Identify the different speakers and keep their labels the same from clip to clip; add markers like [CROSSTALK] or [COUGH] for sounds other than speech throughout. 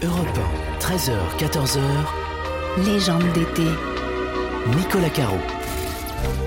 Speaker 1: Europe 1, 13h, 14h.
Speaker 2: Légende d'été.
Speaker 1: Nicolas Caro.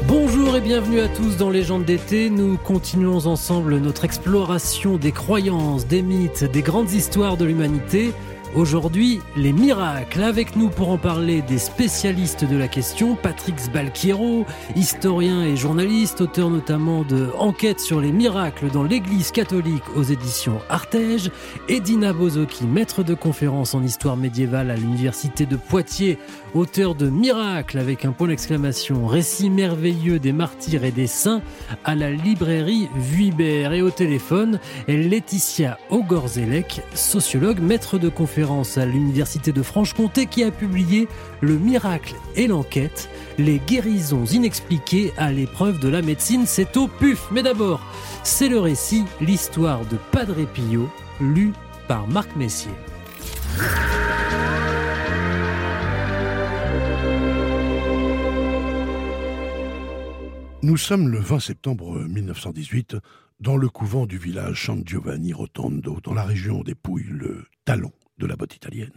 Speaker 3: Bonjour et bienvenue à tous dans Légende d'été. Nous continuons ensemble notre exploration des croyances, des mythes, des grandes histoires de l'humanité. Aujourd'hui, les miracles. Avec nous pour en parler des spécialistes de la question, Patrick Sbalchiero, historien et journaliste, auteur notamment de Enquête sur les miracles dans l'Église catholique aux éditions Artege, et Dina Bozoki, maître de conférence en histoire médiévale à l'Université de Poitiers, auteur de Miracles avec un point d'exclamation, récit merveilleux des martyrs et des saints à la librairie Vuibert. Et au téléphone, Laetitia Ogorzelec, sociologue, maître de conférence à l'Université de Franche-Comté qui a publié Le miracle et l'enquête, les guérisons inexpliquées à l'épreuve de la médecine. C'est au PUF. Mais d'abord, c'est le récit, l'histoire de Padre Pio, lu par Marc Messier.
Speaker 4: Nous sommes le 20 septembre 1918 dans le couvent du village San Giovanni Rotondo, dans la région des Pouilles, le talon de la botte italienne.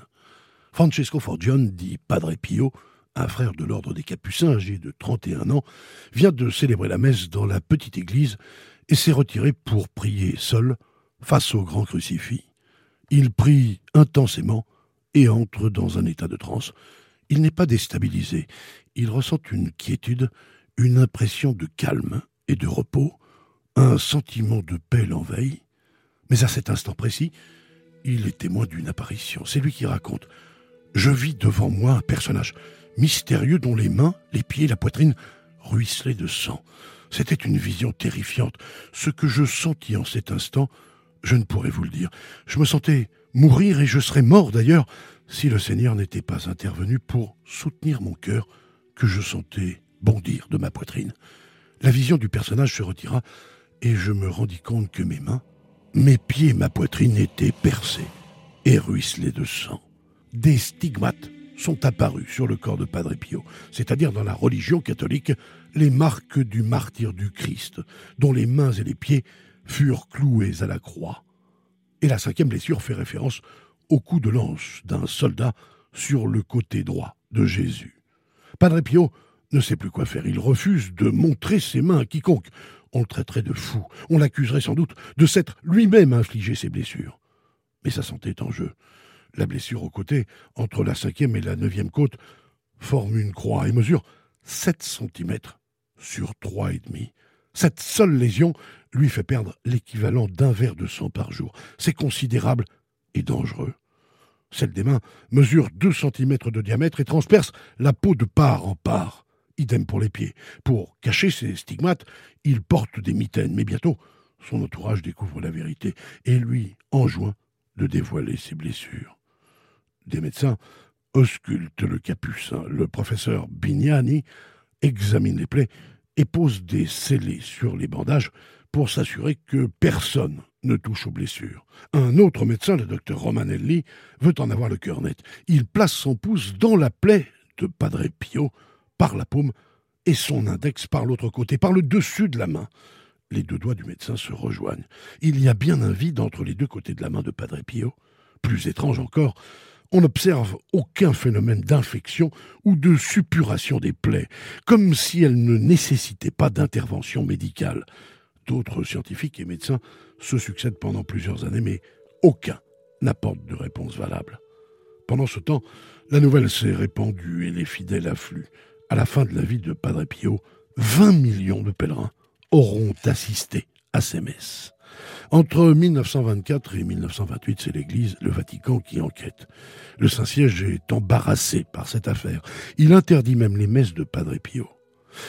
Speaker 4: Francesco Forgione, dit Padre Pio, un frère de l'ordre des Capucins âgé de 31 ans, vient de célébrer la messe dans la petite église et s'est retiré pour prier seul face au grand crucifix. Il prie intensément et entre dans un état de transe. Il n'est pas déstabilisé. Il ressent une quiétude, une impression de calme et de repos, un sentiment de paix l'envahit. Mais à cet instant précis, il est témoin d'une apparition. C'est lui qui raconte. Je vis devant moi un personnage mystérieux dont les mains, les pieds, la poitrine ruisselaient de sang. C'était une vision terrifiante. Ce que je sentis en cet instant, je ne pourrais vous le dire. Je me sentais mourir et je serais mort d'ailleurs si le Seigneur n'était pas intervenu pour soutenir mon cœur que je sentais bondir de ma poitrine. La vision du personnage se retira et je me rendis compte que mes mains, mes pieds et ma poitrine étaient percés et ruisselés de sang. Des stigmates sont apparus sur le corps de Padre Pio, c'est-à-dire dans la religion catholique, les marques du martyr du Christ, dont les mains et les pieds furent cloués à la croix. Et la cinquième blessure fait référence au coup de lance d'un soldat sur le côté droit de Jésus. Padre Pio ne sait plus quoi faire. Il refuse de montrer ses mains à quiconque on le traiterait de fou, on l'accuserait sans doute de s'être lui-même infligé ses blessures. Mais sa santé est en jeu. La blessure au côté, entre la cinquième et la neuvième côte, forme une croix et mesure 7 cm sur trois et demi. Cette seule lésion lui fait perdre l'équivalent d'un verre de sang par jour. C'est considérable et dangereux. Celle des mains mesure 2 cm de diamètre et transperce la peau de part en part. Idem pour les pieds. Pour cacher ses stigmates, il porte des mitaines, mais bientôt, son entourage découvre la vérité et lui enjoint de dévoiler ses blessures. Des médecins auscultent le capucin. Le professeur Bignani examine les plaies et pose des scellés sur les bandages pour s'assurer que personne ne touche aux blessures. Un autre médecin, le docteur Romanelli, veut en avoir le cœur net. Il place son pouce dans la plaie de Padre Pio par la paume et son index par l'autre côté, par le dessus de la main. Les deux doigts du médecin se rejoignent. Il y a bien un vide entre les deux côtés de la main de Padre Pio. Plus étrange encore, on n'observe aucun phénomène d'infection ou de suppuration des plaies, comme si elles ne nécessitaient pas d'intervention médicale. D'autres scientifiques et médecins se succèdent pendant plusieurs années, mais aucun n'apporte de réponse valable. Pendant ce temps, la nouvelle s'est répandue et les fidèles affluent à la fin de la vie de Padre Pio, 20 millions de pèlerins auront assisté à ces messes. Entre 1924 et 1928, c'est l'Église, le Vatican qui enquête. Le Saint-Siège est embarrassé par cette affaire. Il interdit même les messes de Padre Pio.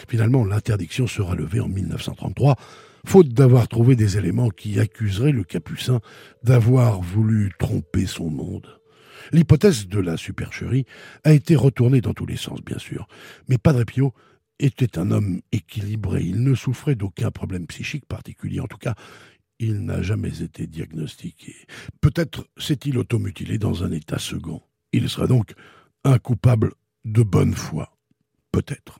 Speaker 4: Finalement, l'interdiction sera levée en 1933, faute d'avoir trouvé des éléments qui accuseraient le Capucin d'avoir voulu tromper son monde. L'hypothèse de la supercherie a été retournée dans tous les sens, bien sûr. Mais Padre Pio était un homme équilibré. Il ne souffrait d'aucun problème psychique particulier. En tout cas, il n'a jamais été diagnostiqué. Peut-être s'est-il automutilé dans un état second. Il sera donc un coupable de bonne foi. Peut-être.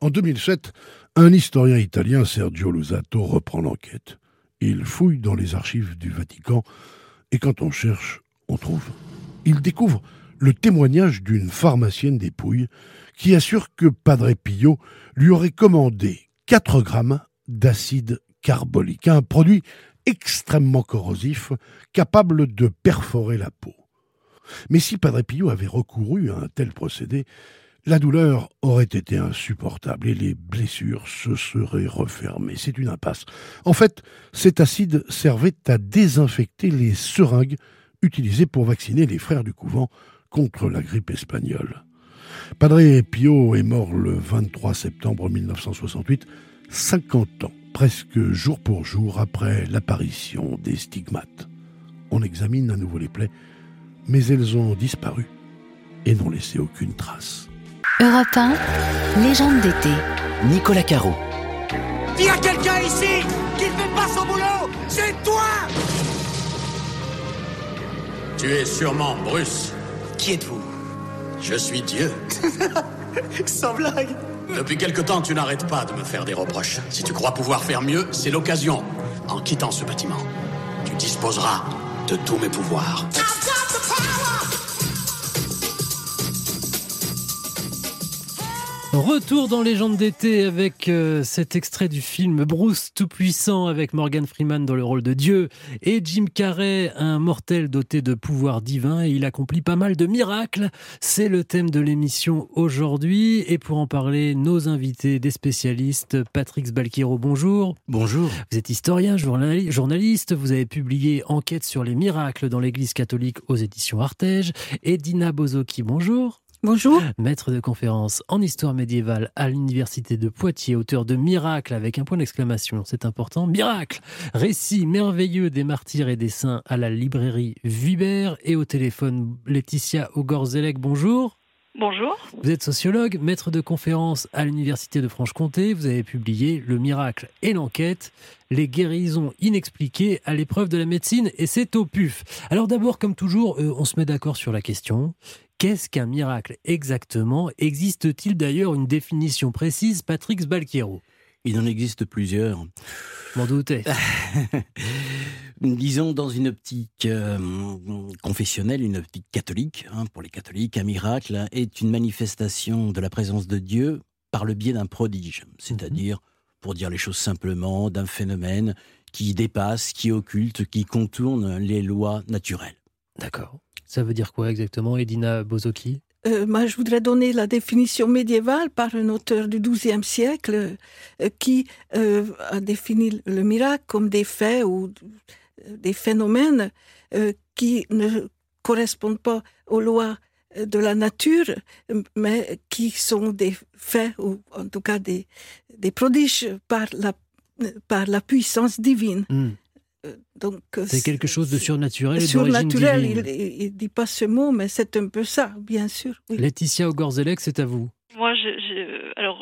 Speaker 4: En 2007, un historien italien, Sergio Lusato, reprend l'enquête. Il fouille dans les archives du Vatican et quand on cherche, on trouve il découvre le témoignage d'une pharmacienne des Pouilles qui assure que Padre Pio lui aurait commandé 4 grammes d'acide carbolique, un produit extrêmement corrosif, capable de perforer la peau. Mais si Padre Pio avait recouru à un tel procédé, la douleur aurait été insupportable et les blessures se seraient refermées. C'est une impasse. En fait, cet acide servait à désinfecter les seringues utilisées pour vacciner les frères du couvent contre la grippe espagnole. Padre Pio est mort le 23 septembre 1968, 50 ans, presque jour pour jour après l'apparition des stigmates. On examine à nouveau les plaies, mais elles ont disparu et n'ont laissé aucune trace.
Speaker 2: Europe 1, légende d'été.
Speaker 1: Nicolas Caro.
Speaker 5: Il y a quelqu'un ici qui ne fait pas son boulot C'est toi
Speaker 6: Tu es sûrement Bruce.
Speaker 5: Qui êtes-vous?
Speaker 6: Je suis Dieu. [LAUGHS]
Speaker 5: Sans blague
Speaker 6: Depuis quelque temps, tu n'arrêtes pas de me faire des reproches. Si tu crois pouvoir faire mieux, c'est l'occasion. En quittant ce bâtiment, tu disposeras de tous mes pouvoirs.
Speaker 3: Retour dans Légende d'été avec euh, cet extrait du film Bruce Tout-Puissant avec Morgan Freeman dans le rôle de Dieu et Jim Carrey, un mortel doté de pouvoirs divins et il accomplit pas mal de miracles. C'est le thème de l'émission aujourd'hui et pour en parler, nos invités, des spécialistes, Patrick Sbalkiro, bonjour.
Speaker 1: Bonjour.
Speaker 3: Vous êtes historien, journali- journaliste, vous avez publié Enquête sur les miracles dans l'Église catholique aux éditions Artege et Dina Bozoki, bonjour.
Speaker 7: Bonjour.
Speaker 3: Maître de conférence en histoire médiévale à l'université de Poitiers, auteur de Miracle avec un point d'exclamation, c'est important, Miracle Récit merveilleux des martyrs et des saints à la librairie Vuibert et au téléphone Laetitia Ogorzelec, bonjour.
Speaker 7: Bonjour.
Speaker 3: Vous êtes sociologue, maître de conférence à l'université de Franche-Comté, vous avez publié Le miracle et l'enquête, les guérisons inexpliquées à l'épreuve de la médecine et c'est au PUF. Alors d'abord, comme toujours, euh, on se met d'accord sur la question. Qu'est-ce qu'un miracle exactement? Existe-t-il d'ailleurs une définition précise, Patrick Sbalquiero
Speaker 8: Il en existe plusieurs.
Speaker 3: M'en doutais. [LAUGHS]
Speaker 8: Disons dans une optique euh, confessionnelle, une optique catholique, hein, pour les catholiques, un miracle est une manifestation de la présence de Dieu par le biais d'un prodige, c'est-à-dire, pour dire les choses simplement, d'un phénomène qui dépasse, qui occulte, qui contourne les lois naturelles.
Speaker 3: D'accord. Ça veut dire quoi exactement, Edina Bozoki?
Speaker 7: Euh, moi, je voudrais donner la définition médiévale par un auteur du XIIe siècle euh, qui euh, a défini le miracle comme des faits ou euh, des phénomènes euh, qui ne correspondent pas aux lois euh, de la nature, mais qui sont des faits ou en tout cas des, des prodiges par la, par la puissance divine.
Speaker 3: Hmm.
Speaker 7: Euh, Donc,
Speaker 3: C'est quelque chose de surnaturel et d'origine
Speaker 7: surnaturel.
Speaker 3: divine.
Speaker 7: Il ne dit pas ce mot, mais c'est un peu ça, bien sûr. oui.
Speaker 3: Laetitia Ogorzelec, c'est à vous.
Speaker 9: Moi, je, je-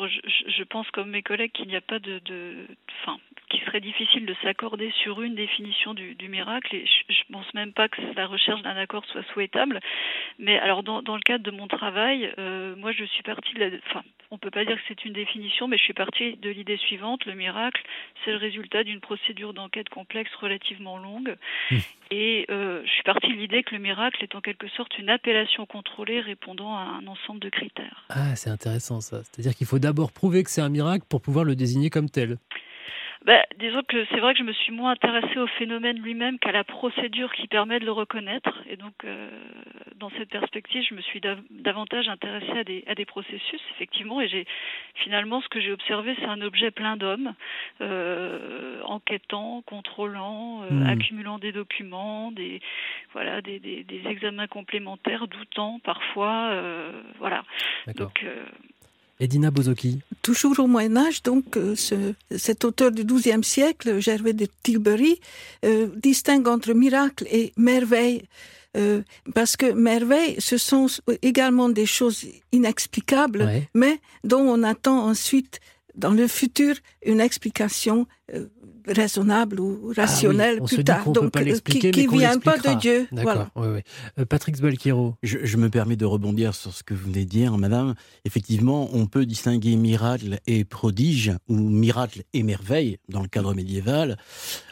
Speaker 9: je, pense comme mes collègues qu'il n'y a pas de, de, enfin, qu'il serait difficile de s'accorder sur une définition du, du miracle. Et je, je pense même pas que la recherche d'un accord soit souhaitable. Mais alors, dans, dans le cadre de mon travail, euh, moi, je suis partie de la, enfin, on peut pas dire que c'est une définition, mais je suis partie de l'idée suivante le miracle, c'est le résultat d'une procédure d'enquête complexe relativement longue.
Speaker 3: Mmh.
Speaker 9: Et euh, je suis partie de l'idée que le miracle est en quelque sorte une appellation contrôlée répondant à un ensemble de critères.
Speaker 3: Ah, c'est intéressant ça. C'est-à-dire qu'il faut d'abord prouver que c'est un miracle pour pouvoir le désigner comme tel.
Speaker 9: Bah, disons que c'est vrai que je me suis moins intéressée au phénomène lui-même qu'à la procédure qui permet de le reconnaître. Et donc, euh, dans cette perspective, je me suis dav- davantage intéressée à des, à des processus, effectivement. Et j'ai finalement, ce que j'ai observé, c'est un objet plein d'hommes, euh, enquêtant, contrôlant, euh,
Speaker 3: Hmm.
Speaker 9: accumulant des documents, des voilà, des, des, des examens complémentaires, doutant parfois, voilà. Donc,
Speaker 3: Edina Bozoki.
Speaker 7: Toujours au Moyen Âge, donc, euh, ce- cet auteur du XIIe siècle, Gervais de Tilbury, euh, distingue entre miracle et merveille. Euh, parce que merveille, ce sont également des choses inexplicables,
Speaker 3: Ouais.
Speaker 7: mais dont on attend ensuite dans le futur une explication euh, raisonnable ou rationnelle
Speaker 3: ah oui, on
Speaker 7: plus
Speaker 3: se dit
Speaker 7: tard. Donc,
Speaker 3: pas
Speaker 7: euh, qui,
Speaker 3: mais
Speaker 7: qui
Speaker 3: qu'on
Speaker 7: vient pas de Dieu.
Speaker 3: D'accord.
Speaker 7: Voilà.
Speaker 3: Euh, Patrick Sbalkiro.
Speaker 8: Je, je me permets de rebondir sur ce que vous venez de dire, madame. Effectivement, on peut distinguer miracle et prodige, ou miracle et merveille, dans le cadre médiéval.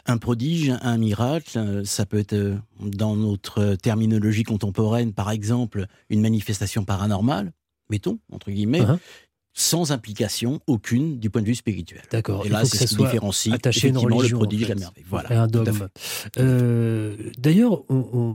Speaker 8: Un prodige, un miracle, ça peut être, dans notre terminologie contemporaine, par exemple, une manifestation paranormale, mettons, entre guillemets,
Speaker 3: Uh-huh.
Speaker 8: Sans implication aucune du point de vue spirituel.
Speaker 3: D'accord.
Speaker 8: Et là, c'est
Speaker 3: ça
Speaker 8: ce qui
Speaker 3: soit
Speaker 8: différencie
Speaker 3: attaché à une religion,
Speaker 8: le prodige
Speaker 3: en
Speaker 8: merveille. Voilà.
Speaker 3: Et un
Speaker 8: à
Speaker 3: dogme. Euh, D'ailleurs,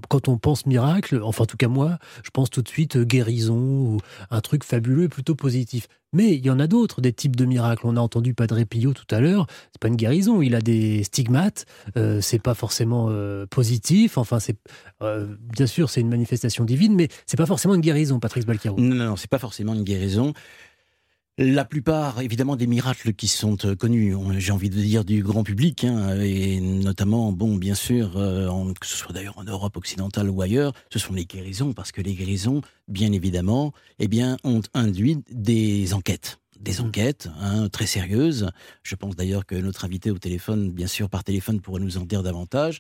Speaker 3: quand on pense miracle, enfin en tout cas moi, je pense tout de suite euh, guérison ou un truc fabuleux et plutôt positif. Mais il y en a d'autres, des types de miracles. On a entendu Padre Pio tout à l'heure. C'est pas une guérison, il a des stigmates. Euh, c'est pas forcément euh, positif. Enfin, c'est euh, bien sûr c'est une manifestation divine, mais c'est pas forcément une guérison, Patrice Balcaro.
Speaker 8: Non, non, non, c'est pas forcément une guérison. La plupart, évidemment, des miracles qui sont euh, connus, on- j'ai envie de dire du grand public, hein, et notamment, bon, bien sûr, euh, en- que ce soit d'ailleurs en Europe occidentale ou ailleurs, ce sont les guérisons, parce que les guérisons, bien évidemment, eh bien, ont induit des enquêtes. Des enquêtes hein, très sérieuses. Je pense d'ailleurs que notre invité au téléphone, bien sûr par téléphone, pourrait nous en dire davantage.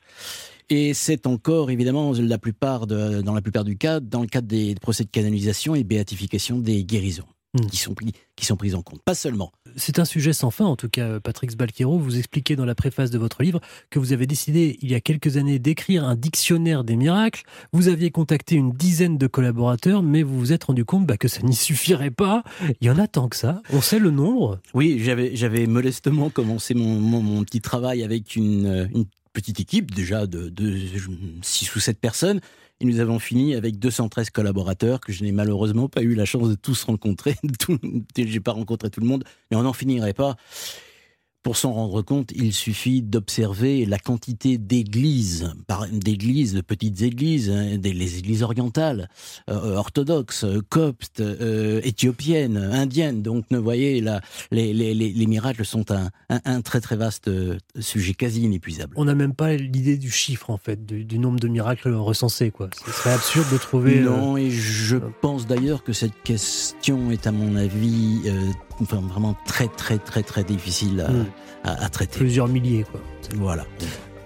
Speaker 8: Et c'est encore évidemment la plupart de- dans la plupart du cas, dans le cadre des procès de canalisation et béatification des guérisons
Speaker 3: Mm.
Speaker 8: qui sont pris, qui sont prises en compte. Pas seulement.
Speaker 3: C'est un sujet sans fin, en tout cas, Patrick Sbalkero. Vous expliquez dans la préface de votre livre que vous avez décidé, il y a quelques années, d'écrire un dictionnaire des miracles. Vous aviez contacté une dizaine de collaborateurs, mais vous vous êtes rendu compte bah, que ça n'y suffirait pas. Il y en a tant que ça. On sait le nombre.
Speaker 8: Oui, j'avais modestement commencé mon, mon, mon petit travail avec une, une petite équipe déjà de, de 6 ou 7 personnes. Et nous avons fini avec 213 collaborateurs que je n'ai malheureusement pas eu la chance de tous rencontrer. [LAUGHS] J'ai pas rencontré tout le monde, mais on n'en finirait pas. Pour s'en rendre compte, il suffit d'observer la quantité d'églises, d'églises, de petites églises, hein, des, les églises orientales, euh, orthodoxes, euh, coptes, euh, éthiopiennes, indiennes. Donc, vous voyez, là, les, les, les, les miracles sont un, un, un très très vaste sujet, quasi inépuisable.
Speaker 3: On n'a même pas l'idée du chiffre, en fait, du, du nombre de miracles recensés. Quoi. Ce serait absurde de trouver... euh,
Speaker 8: Non, et je pense d'ailleurs que cette question est, à mon avis, enfin, vraiment très très très très difficile à,
Speaker 3: Mm.
Speaker 8: à, à traiter.
Speaker 3: plusieurs milliers. Quoi.
Speaker 8: Voilà.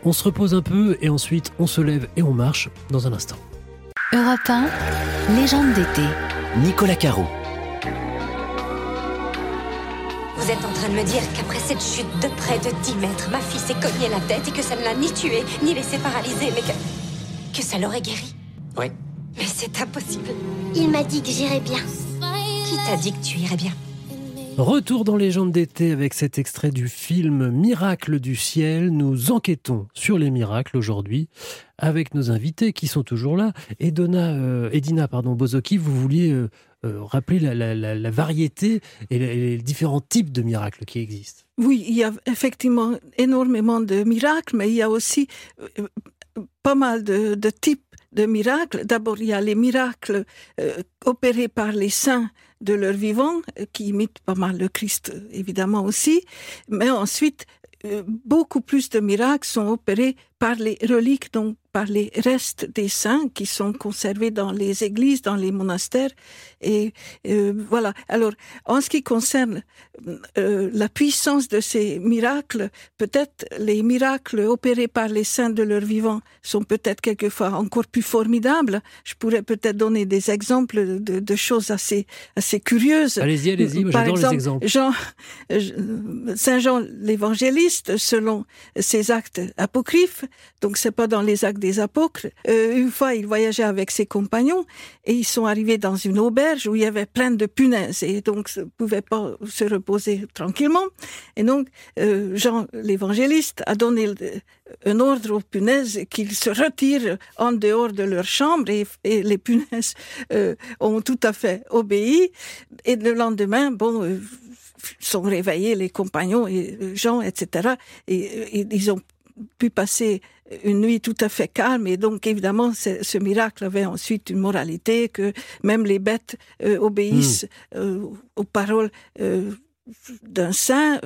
Speaker 3: On se repose un peu et ensuite on se lève et on marche dans un instant.
Speaker 2: Europe 1, légende d'été.
Speaker 1: Nicolas Caro.
Speaker 10: Vous êtes en train de me dire qu'après cette chute de près de 10 mètres, ma fille s'est cognée la tête et que ça ne l'a ni tuée, ni laissée paralysée, mais que. que ça l'aurait guérie
Speaker 6: Oui.
Speaker 10: Mais c'est impossible.
Speaker 11: Il m'a dit que j'irais bien.
Speaker 10: Qui t'a dit que tu irais bien?
Speaker 3: Retour dans Légende d'été avec cet extrait du film Miracle du ciel. Nous enquêtons sur les miracles aujourd'hui avec nos invités qui sont toujours là. Edona, euh, Edina pardon, Bozoki, vous vouliez euh, euh, rappeler la, variété et les, différents types de miracles qui existent.
Speaker 7: Oui, il y a effectivement énormément de miracles, mais il y a aussi euh, pas mal de, types de miracles. D'abord, il y a les miracles opérés par les saints de leur vivant, qui imitent pas mal le Christ, évidemment aussi. Mais ensuite, euh, beaucoup plus de miracles sont opérés par les reliques, donc par les restes des saints qui sont conservés dans les églises, dans les monastères. Et euh, voilà. Alors, en ce qui concerne euh, la puissance de ces miracles, peut-être les miracles opérés par les saints de leur vivant sont peut-être quelquefois encore plus formidables. Je pourrais peut-être donner des exemples de, de choses assez, assez curieuses.
Speaker 3: Allez-y, allez-y, j'adore les
Speaker 7: exemple,
Speaker 3: exemples.
Speaker 7: Jean, euh, Saint Jean l'évangéliste, selon ses actes apocryphes, donc c'est pas dans les actes des apôtres, euh, une fois il voyageait avec ses compagnons et ils sont arrivés dans une auberge où il y avait plein de punaises et donc ne pouvaient pas se reposer tranquillement. Et donc euh, Jean l'évangéliste a donné un ordre aux punaises qu'ils se retirent en dehors de leur chambre et, les punaises euh, ont tout à fait obéi. Et le lendemain, bon, sont réveillés les compagnons et Jean, etc. Et, et ils ont pu passer une nuit tout à fait calme. Et donc évidemment ce, miracle avait ensuite une moralité que même les bêtes euh, obéissent euh, aux paroles euh, d'un saint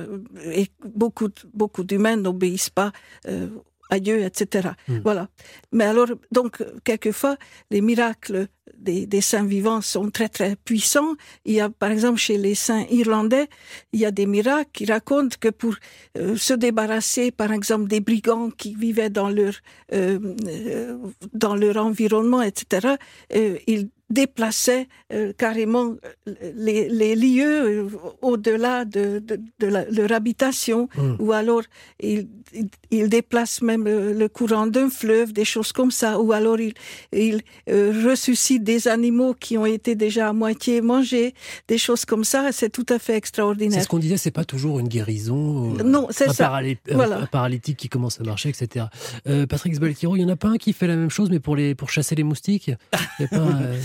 Speaker 7: et beaucoup beaucoup d'humains n'obéissent pas euh, adieu, etc.
Speaker 3: Hmm.
Speaker 7: Voilà. Mais alors, donc, quelquefois, les miracles des, des saints vivants sont très, très puissants. Il y a, par exemple, chez les saints irlandais, il y a des miracles qui racontent que pour euh, se débarrasser, par exemple, des brigands qui vivaient dans leur, euh, euh, dans leur environnement, etc., euh, ils déplaçaient euh, carrément euh, les, les lieux euh, au-delà de, de, de la- leur habitation,
Speaker 3: Mm.
Speaker 7: ou alors ils, ils, ils déplacent même le, le courant d'un fleuve, des choses comme ça, ou alors ils, ils euh, ressuscitent des animaux qui ont été déjà à moitié mangés, des choses comme ça, c'est tout à fait
Speaker 3: C'est
Speaker 7: extraordinaire.
Speaker 3: ce qu'on disait, c'est pas toujours une guérison. euh,
Speaker 7: Non, c'est
Speaker 3: un,
Speaker 7: ça.
Speaker 3: euh,
Speaker 7: Voilà.
Speaker 3: un paralytique qui commence à marcher, etc. Euh, Patrick Sbalkiro, il y en a pas un qui fait la même chose, mais pour les pour chasser les moustiques? Il y a pas, un, euh,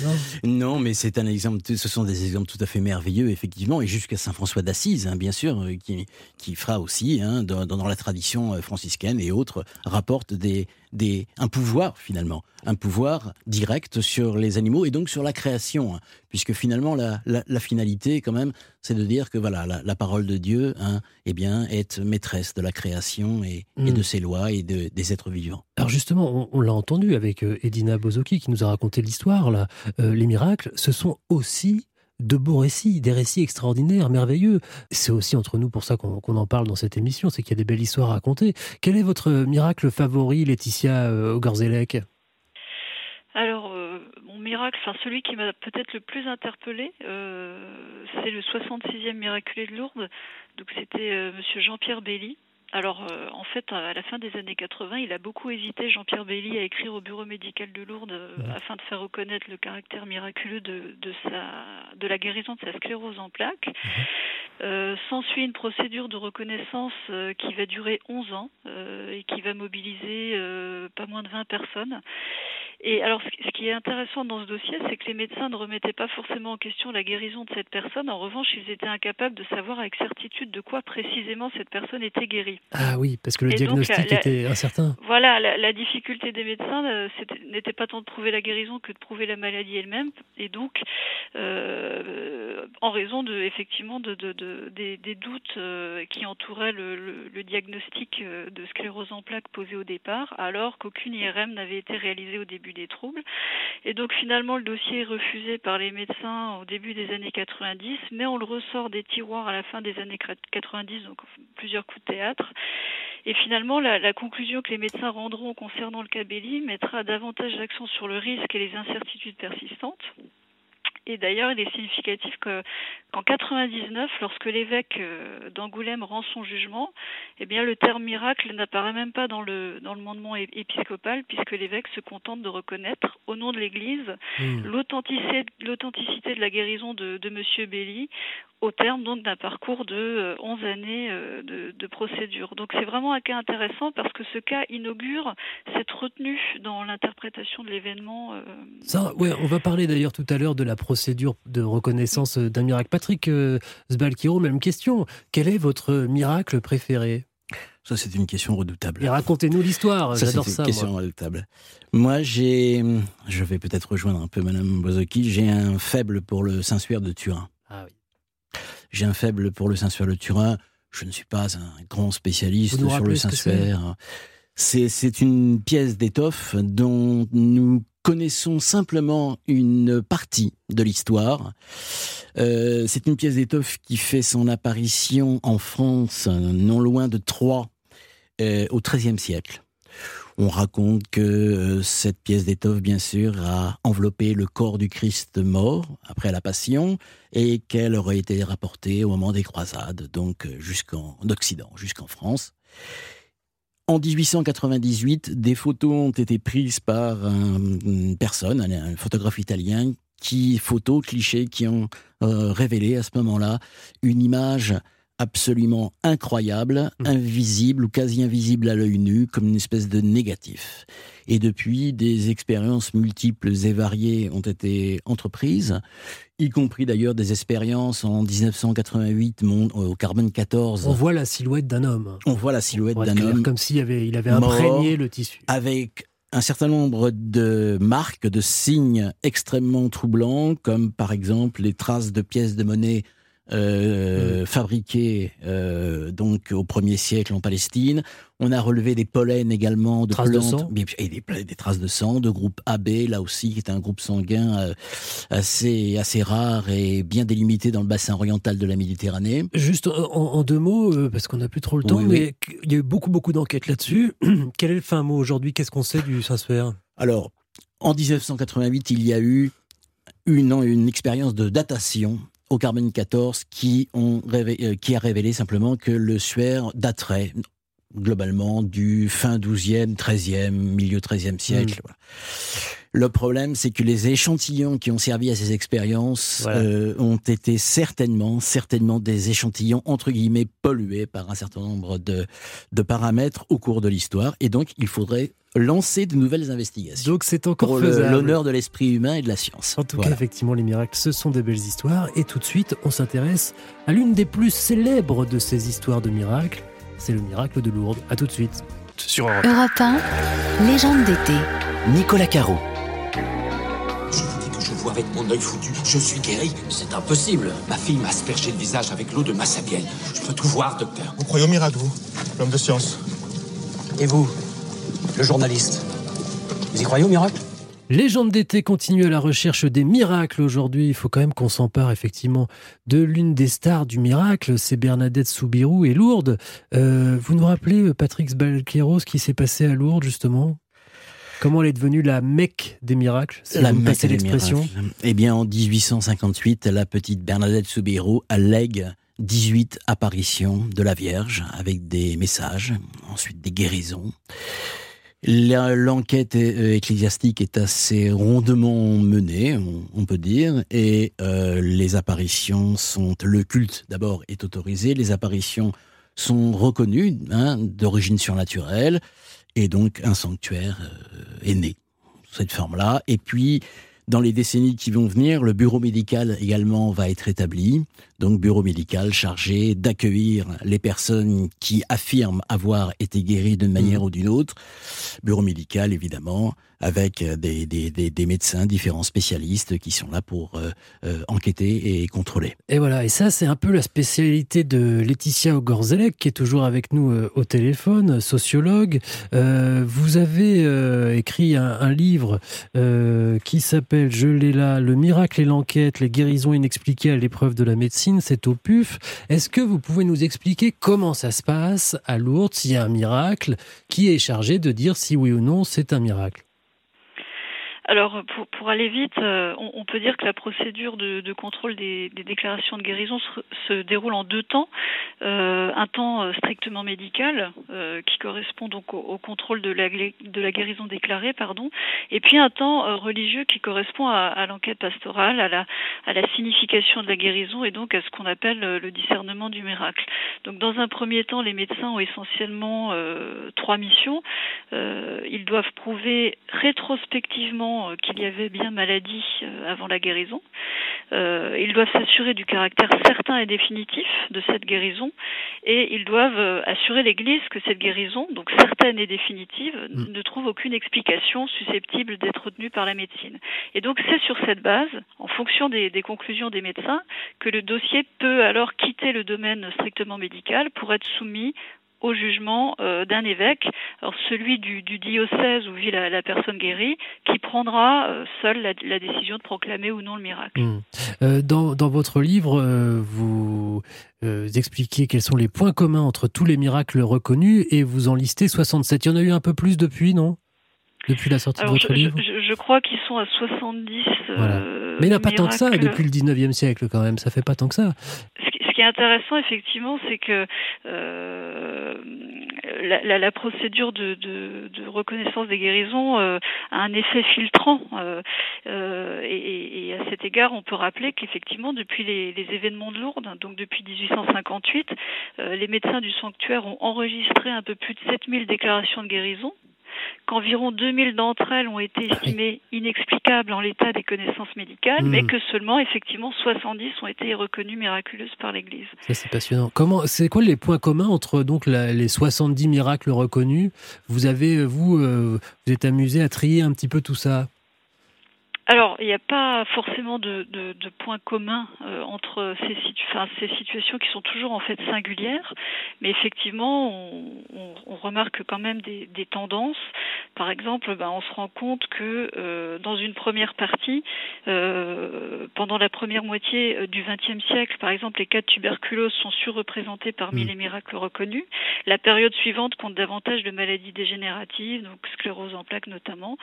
Speaker 3: non
Speaker 8: mais c'est un exemple. Ce sont des exemples tout à fait merveilleux, effectivement, et jusqu'à saint François d'Assise, hein, bien sûr, euh, qui qui fera aussi, hein, dans, dans la tradition euh, franciscaine et autres, rapporte des des un pouvoir finalement, un pouvoir direct sur les animaux et donc sur la création, hein, puisque finalement la, la, la finalité quand même, c'est de dire que voilà la, la parole de Dieu, hein, eh bien, est maîtresse de la création et, et
Speaker 3: Mm.
Speaker 8: de ses lois et de, des êtres vivants.
Speaker 3: Alors justement, on, on l'a entendu avec euh, Edina Bozoki qui nous a raconté l'histoire. Là, Euh, les miracles, ce sont aussi de beaux récits, des récits extraordinaires, merveilleux. C'est aussi entre nous pour ça qu'on en parle dans cette émission, c'est qu'il y a des belles histoires à raconter. Quel est votre miracle favori, Laetitia euh,
Speaker 9: Alors, euh, mon miracle, enfin celui qui m'a peut-être le plus interpellé, euh, c'est le 66e miraculé de Lourdes. Donc c'était euh, Monsieur Jean-Pierre Belly. Alors, euh, en fait, à la fin des années 80, il a beaucoup hésité, Jean-Pierre Belly, à écrire au bureau médical de Lourdes euh, afin de faire reconnaître le caractère miraculeux de, de, sa, de la guérison de sa sclérose en plaques. Euh, S'ensuit une procédure de reconnaissance euh, qui va durer 11 ans euh, et qui va mobiliser pas moins de 20 personnes. Et alors, ce qui est intéressant dans ce dossier, c'est que les médecins ne remettaient pas forcément en question la guérison de cette personne. En revanche, ils étaient incapables de savoir avec certitude de quoi précisément cette personne était guérie.
Speaker 3: Ah oui, parce que le
Speaker 9: Et
Speaker 3: diagnostic
Speaker 9: la-
Speaker 3: était incertain.
Speaker 9: Voilà, la, la difficulté des médecins n'était pas tant de prouver la guérison que de prouver la maladie elle-même, et donc en raison de effectivement de, de- de- des, doutes euh, qui entouraient le, le- diagnostic euh, de sclérose en plaques posé au départ, alors qu'aucune IRM n'avait été réalisée au début des troubles. Et donc finalement le dossier est refusé par les médecins au début des années 90, mais on le ressort des tiroirs à la fin des années 90, donc plusieurs coups de théâtre. Et finalement, la, la conclusion que les médecins rendront concernant le cas Belli mettra davantage l'accent sur le risque et les incertitudes persistantes. Et d'ailleurs, il est significatif que, qu'en 99, lorsque l'évêque euh, d'Angoulême rend son jugement, eh bien, le terme miracle n'apparaît même pas dans le, dans le mandement épiscopal, puisque l'évêque se contente de reconnaître, au nom de l'Église, l'authenticité, l'authenticité de la guérison de, de Monsieur Belli, au terme donc d'un parcours de euh, 11 années euh, de, de procédure. Donc c'est vraiment un cas intéressant parce que ce cas inaugure cette retenue dans l'interprétation de l'événement. euh,
Speaker 3: Ça, ouais, on va parler d'ailleurs tout à l'heure de la procédure de reconnaissance euh, d'un miracle. Patrick euh, Sbalkiro, même question. Quel est votre miracle préféré?
Speaker 8: Ça, c'est une question redoutable.
Speaker 3: Et racontez-nous l'histoire.
Speaker 8: Ça,
Speaker 3: J'adore
Speaker 8: c'est une
Speaker 3: ça.
Speaker 8: question
Speaker 3: moi.
Speaker 8: redoutable. Moi, j'ai, je vais peut-être rejoindre un peu Madame Bozoki, j'ai un faible pour le Saint-Suaire de Turin. J'ai un faible pour le Saint-Suaire de Turin. Je ne suis pas un grand spécialiste sur le Saint-Suaire. C'est, une pièce d'étoffe dont nous connaissons simplement une partie de l'histoire. Euh, c'est une pièce d'étoffe qui fait son apparition en France, non loin de Troyes, euh, au XIIIe siècle. On raconte que euh, cette pièce d'étoffe, bien sûr, a enveloppé le corps du Christ mort après la Passion et qu'elle aurait été rapportée au moment des croisades, donc euh, jusqu'en Occident, jusqu'en France. En 1898, des photos ont été prises par un- une personne, un, un photographe italien, qui photos clichés qui ont euh, révélé à ce moment-là une image absolument incroyable, invisible ou quasi invisible à l'œil nu, comme une espèce de négatif. Et depuis, des expériences multiples et variées ont été entreprises, y compris d'ailleurs des expériences en 1988 mon- au carbone 14.
Speaker 3: On voit la silhouette d'un homme.
Speaker 8: On voit la silhouette d'un homme
Speaker 3: Comme s'il avait, il avait
Speaker 8: mort,
Speaker 3: imprégné le tissu.
Speaker 8: avec un certain nombre de marques, de signes extrêmement troublants, comme par exemple les traces de pièces de monnaie euh, fabriqués euh, donc au premier siècle en Palestine. On a relevé des pollens également de
Speaker 3: Traces de
Speaker 8: plantes
Speaker 3: sang.
Speaker 8: et des, des traces de sang de groupe AB là aussi qui est un groupe sanguin euh, assez assez rare et bien délimité dans le bassin oriental de la Méditerranée.
Speaker 3: Juste en, en deux mots, parce qu'on n'a plus trop le temps,
Speaker 8: Oui,
Speaker 3: mais il y a eu beaucoup, beaucoup d'enquêtes là-dessus. [CLEARS THROAT] Quel est le fin mot aujourd'hui? Qu'est-ce qu'on sait du Saint-Suaire
Speaker 8: Alors, en 1988, il y a eu une, une expérience de datation au carbone 14 qui, ont euh, qui a révélé simplement que le suaire daterait globalement du fin 12e, 13e, milieu 13e siècle.
Speaker 3: Mm.
Speaker 8: voilà. Le problème, c'est que les échantillons qui ont servi à ces expériences
Speaker 3: Voilà.
Speaker 8: euh, ont été certainement, certainement des échantillons entre guillemets pollués par un certain nombre de, de paramètres au cours de l'histoire, et donc il faudrait lancer de nouvelles investigations.
Speaker 3: Donc c'est encore
Speaker 8: pour le- l'honneur de l'esprit humain et de la science.
Speaker 3: En tout
Speaker 8: Voilà.
Speaker 3: cas, effectivement, les miracles, ce sont des belles histoires. Et tout de suite, on s'intéresse à l'une des plus célèbres de ces histoires de miracles. C'est le miracle de Lourdes. À tout de suite.
Speaker 4: Sur Europe
Speaker 2: Europe 1, légende d'été.
Speaker 1: Nicolas Caro.
Speaker 5: Je vous dis que je vois avec mon œil foutu. Je suis guéri.
Speaker 6: C'est impossible.
Speaker 5: Ma fille m'a aspergé le visage avec l'eau de ma sabienne. Je peux tout voir, docteur.
Speaker 12: Vous croyez au miracle, vous L'homme de science?
Speaker 6: Et vous, le journaliste? Vous y croyez au miracle?
Speaker 3: Légende d'été continue à la recherche des miracles aujourd'hui. Il faut quand même qu'on s'empare effectivement de l'une des stars du miracle, c'est Bernadette Soubirou et Lourdes. Euh, vous nous rappelez, euh, Patrick Balqueros, ce qui s'est passé à Lourdes justement? Comment elle est devenue la Mecque des miracles si
Speaker 8: La
Speaker 3: vous me
Speaker 8: Mecque
Speaker 3: l'expression?
Speaker 8: Eh bien, en 1858, la petite Bernadette Soubirous allègue 18 apparitions de la Vierge avec des messages, ensuite des guérisons. L'enquête euh, ecclésiastique est assez rondement menée, on, peut dire, et euh, les apparitions sont... Le culte, d'abord, est autorisé, les apparitions sont reconnues, hein, d'origine surnaturelle, et donc un sanctuaire euh, est né cette forme-là. Et puis, dans les décennies qui vont venir, le bureau médical également va être établi. Donc, bureau médical chargé d'accueillir les personnes qui affirment avoir été guéries d'une manière ou d'une autre. Bureau médical, évidemment, avec des, des, des, des médecins, différents spécialistes qui sont là pour euh, euh, enquêter et contrôler.
Speaker 3: Et voilà, et ça c'est un peu la spécialité de Laetitia Ogorzelec qui est toujours avec nous euh, au téléphone, sociologue. Vous avez écrit un, un livre qui s'appelle, je l'ai là, Le miracle et l'enquête, les guérisons inexpliquées à l'épreuve de la médecine, c'est au PUF. Est-ce que vous pouvez nous expliquer comment ça se passe à Lourdes, s'il y a un miracle, qui est chargé de dire si oui ou non c'est un miracle?
Speaker 9: Alors, pour, aller vite, euh, on, peut dire que la procédure de, contrôle des, déclarations de guérison se, déroule en deux temps. Euh, un temps euh, strictement médical, qui correspond donc au, contrôle de la, guérison déclarée, pardon, et puis un temps religieux qui correspond à, l'enquête pastorale, à la, à la signification de la guérison et donc à ce qu'on appelle le discernement du miracle. Donc, dans un premier temps, les médecins ont essentiellement trois missions. Ils doivent prouver rétrospectivement euh, qu'il y avait bien maladie euh, avant la guérison. Euh, ils doivent s'assurer du caractère certain et définitif de cette guérison et ils doivent assurer l'Église que cette guérison, donc certaine et définitive,
Speaker 3: Mm.
Speaker 9: ne trouve aucune explication susceptible d'être retenue par la médecine. Et donc c'est sur cette base, en fonction des, des conclusions des médecins, que le dossier peut alors quitter le domaine strictement médical pour être soumis au jugement euh, d'un évêque, alors celui du, diocèse où vit la, personne guérie, qui prendra euh, seul la, décision de proclamer ou non le miracle.
Speaker 3: Hmm. Euh, dans, dans votre livre, euh, vous expliquez quels sont les points communs entre tous les miracles reconnus et vous en listez 67. Il y en a eu un peu plus depuis, non? Depuis la sortie
Speaker 9: Alors
Speaker 3: de
Speaker 9: je,
Speaker 3: votre livre
Speaker 9: je- je crois qu'ils sont à 70.
Speaker 3: Voilà.
Speaker 9: euh,
Speaker 3: Mais il n'y en a pas tant que ça depuis le 19e siècle quand même, ça fait pas tant que ça.
Speaker 9: Ce qui, ce qui est intéressant, effectivement, c'est que euh, la, la- la procédure de, de- de reconnaissance des guérisons euh, a un effet filtrant. et, à cet égard, on peut rappeler qu'effectivement, depuis les, les événements de Lourdes, donc depuis 1858, euh, les médecins du sanctuaire ont enregistré un peu plus de 7000 déclarations de guérison qu'environ 2000 d'entre elles ont été estimées inexplicables en l'état des connaissances médicales, mais que seulement effectivement 70 ont été reconnues miraculeuses par l'Église.
Speaker 3: Ça c'est passionnant. Comment, c'est quoi les points communs entre donc la- les 70 miracles reconnus? Vous avez, vous, euh, vous êtes amusé à trier un petit peu tout ça?
Speaker 9: Alors, il n'y a pas forcément de, de, de points communs euh, entre ces, situ enfin, ces situations qui sont toujours en fait singulières, mais effectivement, on, on, remarque quand même des tendances. Par exemple, ben, on se rend compte que euh, dans une première partie, euh, pendant la première moitié euh, du XXe siècle, par exemple, les cas de tuberculose sont surreprésentés parmi mmh. les miracles reconnus. La période suivante compte davantage de maladies dégénératives, donc sclérose en plaques notamment.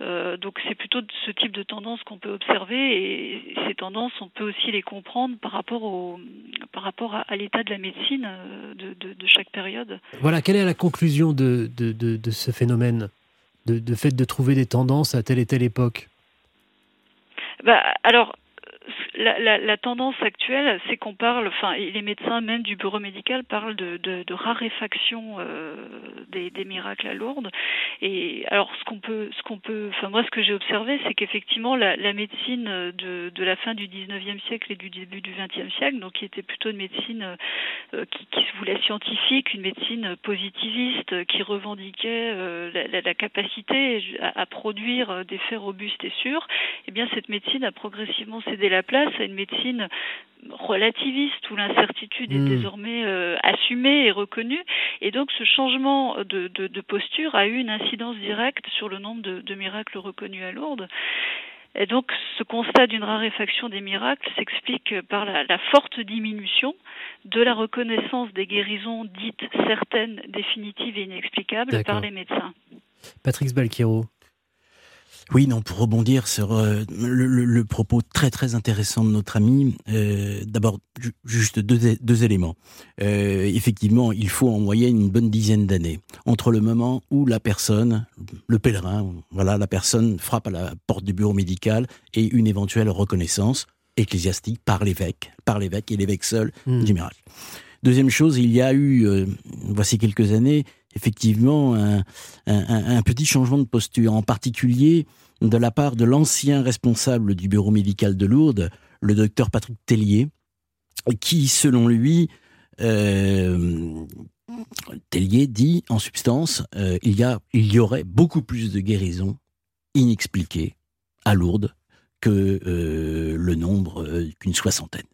Speaker 9: Euh, donc c'est plutôt ce type de tendance qu'on peut observer et ces tendances, on peut aussi les comprendre par rapport, au, par rapport à, à l'état de la médecine de, de, de, chaque période.
Speaker 3: Voilà, quelle est la conclusion de, de ce phénomène? De, fait de trouver des tendances à telle et telle époque?
Speaker 9: Bah, alors, la, tendance actuelle, c'est qu'on parle, enfin, les médecins même du bureau médical parlent de, raréfaction euh, des, miracles à Lourdes. Et alors, ce qu'on peut, ce qu'on peut, enfin moi, ce que j'ai observé, c'est qu'effectivement, la, médecine de, la fin du 19e siècle et du début du 20e siècle, donc qui était plutôt une médecine euh, qui, se voulait scientifique, une médecine positiviste, qui revendiquait euh, la, capacité à, à, produire des faits robustes et sûrs, eh bien, cette médecine a progressivement cédé la place à une médecine relativiste où l'incertitude mmh. est désormais euh, assumée et reconnue. Et donc ce changement de, de, de, posture a eu une incidence directe sur le nombre de, de miracles reconnus à Lourdes. Et donc, ce constat d'une raréfaction des miracles s'explique par la, la, forte diminution de la reconnaissance des guérisons dites certaines, définitives et inexplicables par les médecins.
Speaker 3: Patrick Balquero,
Speaker 8: oui, non, pour rebondir sur euh, le, le, le, propos très très intéressant de notre ami, euh, d'abord juste deux, deux éléments. Euh, effectivement, il faut en moyenne une bonne dizaine d'années entre le moment où la personne, le pèlerin, voilà, la personne frappe à la porte du bureau médical et une éventuelle reconnaissance ecclésiastique par l'évêque, par l'évêque et l'évêque seul mmh. du miracle. Deuxième chose, il y a eu, voici quelques années, effectivement un, petit changement de posture, en particulier de la part de l'ancien responsable du bureau médical de Lourdes, le docteur Patrick Tellier, qui, selon lui, euh, Tellier dit en substance, euh, il, y a, il y aurait beaucoup plus de guérisons inexpliquées à Lourdes que euh, le nombre qu'une soixantaine.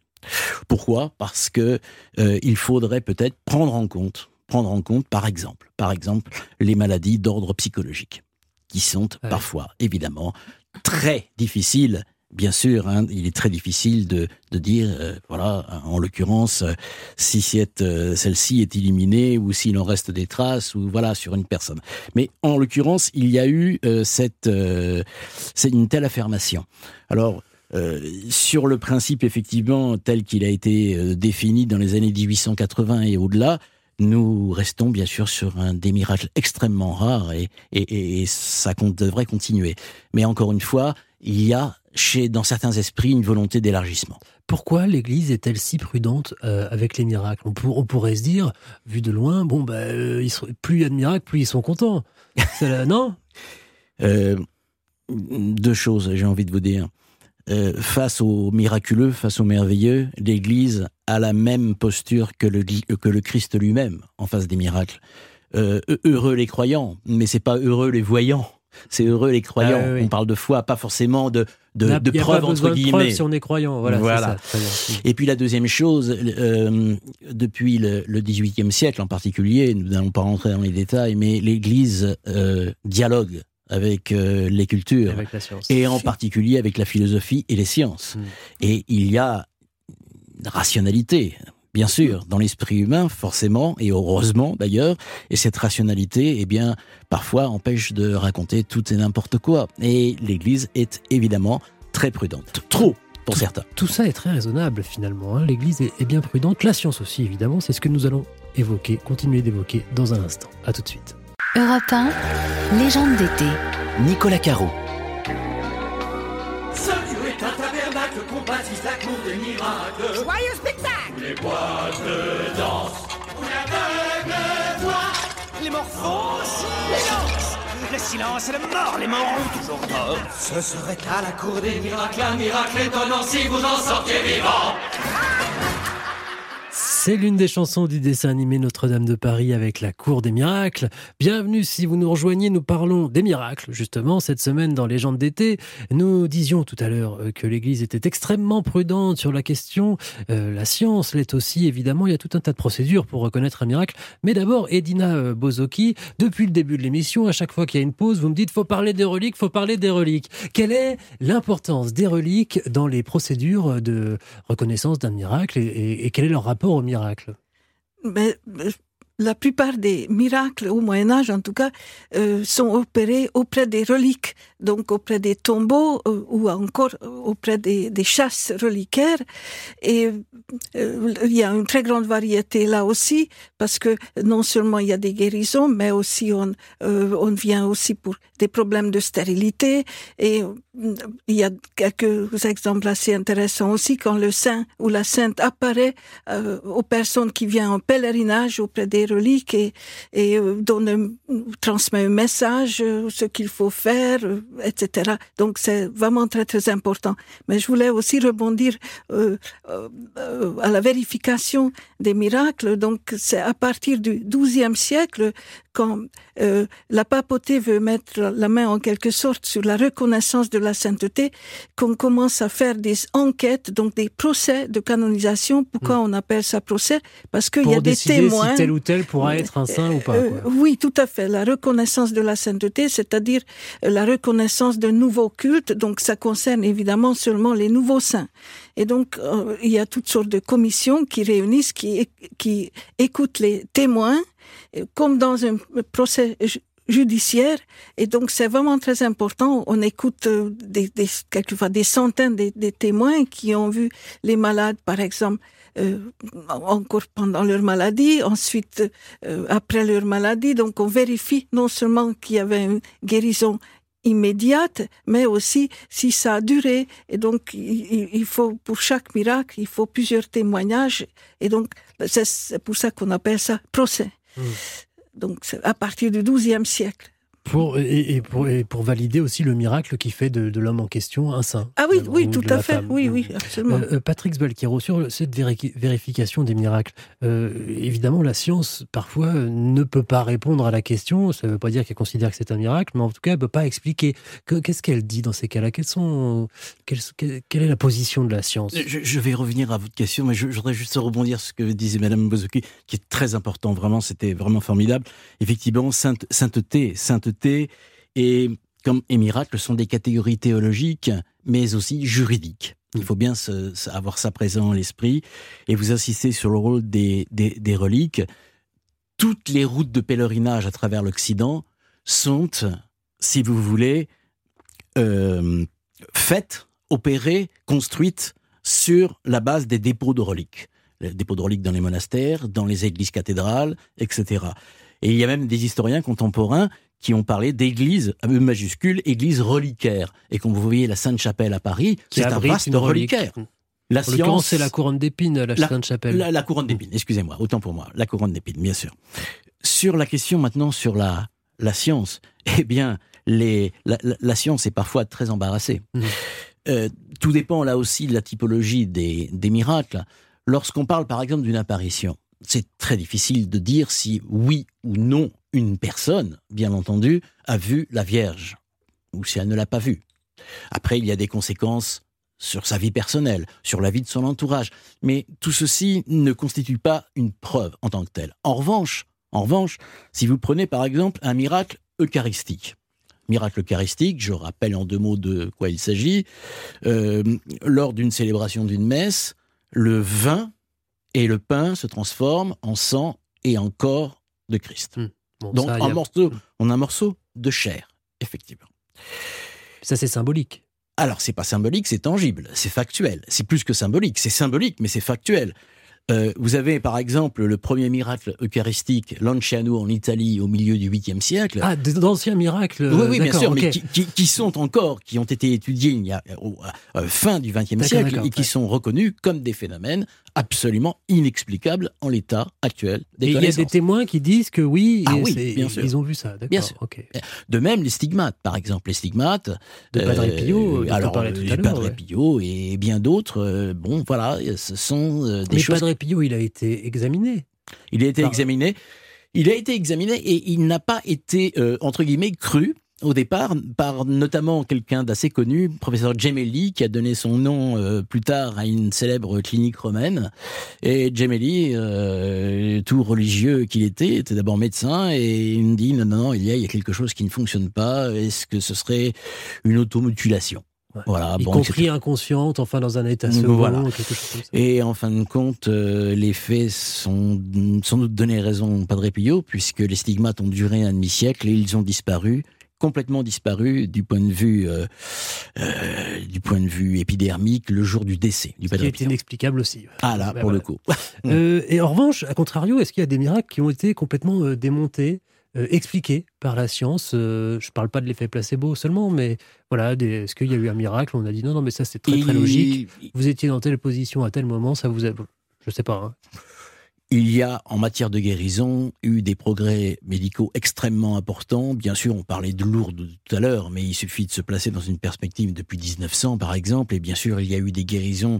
Speaker 8: Pourquoi? Parce que il faudrait peut-être prendre en compte, prendre en compte, par exemple, par exemple, les maladies d'ordre psychologique, qui sont ouais. parfois, évidemment, très difficiles. Bien sûr, hein, il est très difficile de, de dire, euh, voilà, en l'occurrence, euh, si cette, euh, celle-ci est éliminée ou s'il en reste des traces ou voilà sur une personne. Mais en l'occurrence, il y a eu cette, c'est une telle affirmation. Alors, euh, sur le principe effectivement tel qu'il a été euh, défini dans les années 1880 et au-delà, nous restons bien sûr sur un des miracles extrêmement rares et, et, et ça devrait continuer. Mais encore une fois, il y a chez dans certains esprits une volonté d'élargissement.
Speaker 3: Pourquoi l'Église est-elle si prudente euh, avec les miracles? On, pour, on, pourrait se dire, vu de loin, bon, bah, euh, ils sont, plus il y a de miracles, plus ils sont contents. [LAUGHS] Non?
Speaker 8: Euh, Deux choses, j'ai envie de vous dire euh, face au miraculeux, face au merveilleux, l'Église a la même posture que le, que le Christ lui-même en face des miracles. Euh, heureux les croyants, mais c'est pas heureux les voyants. C'est heureux les croyants. Ah, oui, oui. On parle de foi, pas forcément de, de, de preuves entre guillemets.
Speaker 3: Preuve si on est croyant, voilà.
Speaker 8: voilà.
Speaker 3: Ça,
Speaker 8: Et puis la deuxième chose, euh, depuis le, le 18e siècle en particulier, nous n'allons pas rentrer dans les détails, mais l'Église euh, dialogue avec euh, les cultures
Speaker 3: avec
Speaker 8: et en particulier avec la philosophie et les sciences. Mmh. Et il y a une rationalité, bien sûr, dans l'esprit humain, forcément, et heureusement d'ailleurs, et cette rationalité, eh bien, parfois empêche de raconter tout et n'importe quoi. Et l'Église est évidemment très prudente, trop pour
Speaker 3: tout,
Speaker 8: certains.
Speaker 3: Tout ça est très raisonnable finalement. Hein. L'Église est, est bien prudente, la science aussi évidemment, c'est ce que nous allons évoquer, continuer d'évoquer dans un instant. À tout de suite.
Speaker 2: Europe 1, légende d'été.
Speaker 1: Nicolas Caro.
Speaker 5: Ce Dieu est un tabernacle qu'on baptise la cour des miracles.
Speaker 13: Joyeux spectacle
Speaker 5: Les boîtes de danse. Où l'aveugle voit.
Speaker 13: Les morts font silence. Le silence est le mort, les morts ont toujours tort.
Speaker 5: Ce serait à la cour des miracles un miracle étonnant si vous en sortiez vivant.
Speaker 3: C'est l'une des chansons du dessin animé Notre-Dame de Paris avec la Cour des Miracles. Bienvenue si vous nous rejoignez, nous parlons des miracles. Justement, cette semaine dans Légendes d'été, nous disions tout à l'heure euh, que l'Église était extrêmement prudente sur la question. Euh, la science l'est aussi, évidemment. Il y a tout un tas de procédures pour reconnaître un miracle. Mais d'abord, Edina euh, Bozoki, depuis le début de l'émission, à chaque fois qu'il y a une pause, vous me dites faut parler des reliques, faut parler des reliques. Quelle est l'importance des reliques dans les procédures de reconnaissance d'un miracle et, et quel est leur rapport au miracle
Speaker 7: Euh, la plupart des miracles au Moyen Âge, en tout cas, euh, sont opérés auprès des reliques, donc auprès des tombeaux euh, ou encore auprès des, chasses reliquaires. Et euh, il y a une très grande variété là aussi, parce que non seulement il y a des guérisons, mais aussi euh, on vient aussi pour des problèmes de stérilité. Et euh, il y a quelques exemples assez intéressants aussi quand le saint ou la sainte apparaît euh, aux personnes qui viennent en pèlerinage auprès des reliques et, et euh, donne, transmet un message, ce qu'il faut faire, etc. Donc c'est vraiment très très important. Mais je voulais aussi rebondir à la vérification des miracles. Donc c'est à partir du XIIe siècle quand la papauté veut mettre la main en quelque sorte sur la reconnaissance de la sainteté, qu'on commence à faire des enquêtes, donc des procès de canonisation. Pourquoi on appelle ça procès? Parce qu'il y a des témoins.
Speaker 3: si tel ou tel pourra être un saint ou pas.
Speaker 7: Euh, oui, tout à fait. La reconnaissance de la sainteté, c'est-à-dire euh, la reconnaissance d'un nouveau culte. Donc, ça concerne évidemment seulement les nouveaux saints. Et donc, euh, il y a toutes sortes de commissions qui réunissent, qui, qui écoutent les témoins, euh, comme dans un procès judiciaire. Et donc, c'est vraiment très important. On écoute euh, des, des, quelquefois des centaines de, de témoins qui ont vu les malades, par exemple, euh, encore pendant leur maladie, ensuite euh, après leur maladie. Donc on vérifie non seulement qu'il y avait une guérison immédiate, mais aussi si ça a duré. Et donc il, il- faut pour chaque miracle, il faut plusieurs témoignages. Et donc c'est- pour ça qu'on appelle ça procès.
Speaker 3: Hmm.
Speaker 7: Donc à partir du XIIe siècle.
Speaker 3: Pour, et, et pour, et pour valider aussi le miracle qui fait de, de l'homme en question un saint.
Speaker 7: Ah oui,
Speaker 3: Euh,
Speaker 7: oui,
Speaker 3: ou
Speaker 7: tout à fait.
Speaker 3: femme.
Speaker 7: Oui, oui, absolument.
Speaker 3: Euh, euh, Patrick Sbalkero, sur cette véri- vérification des miracles, euh, évidemment, la science, parfois, ne peut pas répondre à la question. Ça ne veut pas dire qu'elle considère que c'est un miracle, mais en tout cas, elle ne peut pas expliquer. Que- Qu'est-ce qu'elle dit dans ces cas-là? Sont, quelle, quelle est la position de la science?
Speaker 8: Je, je vais revenir à votre question, mais je, je voudrais juste rebondir sur ce que disait Madame Bozoki, qui est très important, vraiment, c'était vraiment formidable. Effectivement, sainte- sainteté, sainteté et, comme, et miracle sont des catégories théologiques, mais aussi juridiques. Il faut bien avoir ça présent à l'esprit. Et vous insistez sur le rôle des, des, des reliques. Toutes les routes de pèlerinage à travers l'Occident sont, si vous voulez, euh, faites, opérées, construites sur la base des dépôts de reliques. Les dépôts de reliques dans les monastères, dans les églises cathédrales, etc. Et il y a même des historiens contemporains qui ont parlé d'églises, à E majuscule, églises reliquaires. Et quand vous voyez la Sainte-Chapelle à Paris, c'est un vaste reliquaire. La
Speaker 3: En
Speaker 8: science,
Speaker 3: c'est la couronne d'épines, la,
Speaker 8: La-
Speaker 3: Sainte-Chapelle.
Speaker 8: la, la couronne d'épines, excusez-moi, autant pour moi, la couronne d'épines, bien sûr. Sur la question maintenant sur la, la science, [LAUGHS] eh bien, les, la, science est parfois très embarrassée.
Speaker 3: Mhm.
Speaker 8: Euh, tout dépend là aussi de la typologie des, des miracles. Lorsqu'on parle par exemple d'une apparition, c'est très difficile de dire si oui ou non une personne, bien entendu, a vu la Vierge ou si elle ne l'a pas vue. Après, il y a des conséquences sur sa vie personnelle, sur la vie de son entourage. Mais tout ceci ne constitue pas une preuve en tant que telle. En revanche, en revanche, si vous prenez par exemple un miracle eucharistique, miracle eucharistique, je rappelle en deux mots de quoi il s'agit, euh, lors d'une célébration d'une messe, le vin et le pain se transforment en sang et en corps de Christ.
Speaker 3: Bon,
Speaker 8: Donc
Speaker 3: ça, y
Speaker 8: en,
Speaker 3: a-
Speaker 8: morceau, en un morceau de chair, effectivement.
Speaker 3: Ça, c'est symbolique.
Speaker 8: Alors, c'est pas symbolique, c'est tangible, c'est factuel. C'est plus que symbolique, c'est symbolique, mais c'est factuel. Euh, vous avez par exemple le premier miracle eucharistique, Lanciano en Italie au milieu du 8e siècle.
Speaker 3: Ah, des- d'anciens miracles.
Speaker 8: oui, oui, bien sûr, mais qui, qui- qui sont encore, qui ont été étudiés il y a au euh, fin du XXe
Speaker 3: D'accord,
Speaker 8: siècle
Speaker 3: d'accord,
Speaker 8: et qui
Speaker 3: ouais.
Speaker 8: sont reconnus comme des phénomènes absolument inexplicables en l'état actuel des
Speaker 3: Et il y a des témoins qui disent que oui,
Speaker 8: Ah
Speaker 3: et
Speaker 8: oui,
Speaker 3: c'est-
Speaker 8: bien sûr.
Speaker 3: ils ont vu ça. D'accord.
Speaker 8: Bien sûr.
Speaker 3: ok.
Speaker 8: De même, les stigmates, par exemple, les stigmates
Speaker 3: De Padre Pio, dont on
Speaker 8: alors
Speaker 3: tout à
Speaker 8: Padre
Speaker 3: ouais.
Speaker 8: Pio et bien d'autres. euh, bon, voilà, ce sont euh, des
Speaker 3: Mais
Speaker 8: choses.
Speaker 3: Padre Pillot, il a été examiné.
Speaker 8: Il a été examiné. Il a été examiné et il n'a pas été, euh, entre guillemets, cru au départ par notamment quelqu'un d'assez connu, professeur Gemelli, qui a donné son nom euh, plus tard à une célèbre clinique romaine. Et Gemelli, euh, tout religieux qu'il était, était d'abord médecin et il me dit non, non, il y a, il y a quelque chose qui ne fonctionne pas. Est-ce que ce serait une automutilation
Speaker 3: voilà, y compris inconsciente, enfin dans un état second, voilà. quelque chose comme ça.
Speaker 8: Et en fin de compte, euh, les faits sont sans doute donné raison Padre Pio, puisque les stigmates ont duré un demi-siècle et ils ont disparu complètement disparu du point de vue euh, euh, du point de vue épidermique le jour du décès du
Speaker 3: Padre Pio. inexplicable aussi.
Speaker 8: Ah là, ben pour le coup. [LAUGHS]
Speaker 3: euh, et en revanche, à contrario, est-ce qu'il y a des miracles qui ont été complètement démontés? Expliqué par la science. Euh, je ne parle pas de l'effet placebo seulement, mais voilà, est-ce qu'il y a eu un miracle? On a dit non, non, mais ça c'est très très logique. Vous étiez dans telle position à tel moment, ça vous a. Je sais pas. Hein.
Speaker 8: Il y a, en matière de guérison, eu des progrès médicaux extrêmement importants. Bien sûr, on parlait de Lourdes tout à l'heure, mais il suffit de se placer dans une perspective depuis 1900, par exemple. Et bien sûr, il y a eu des guérisons,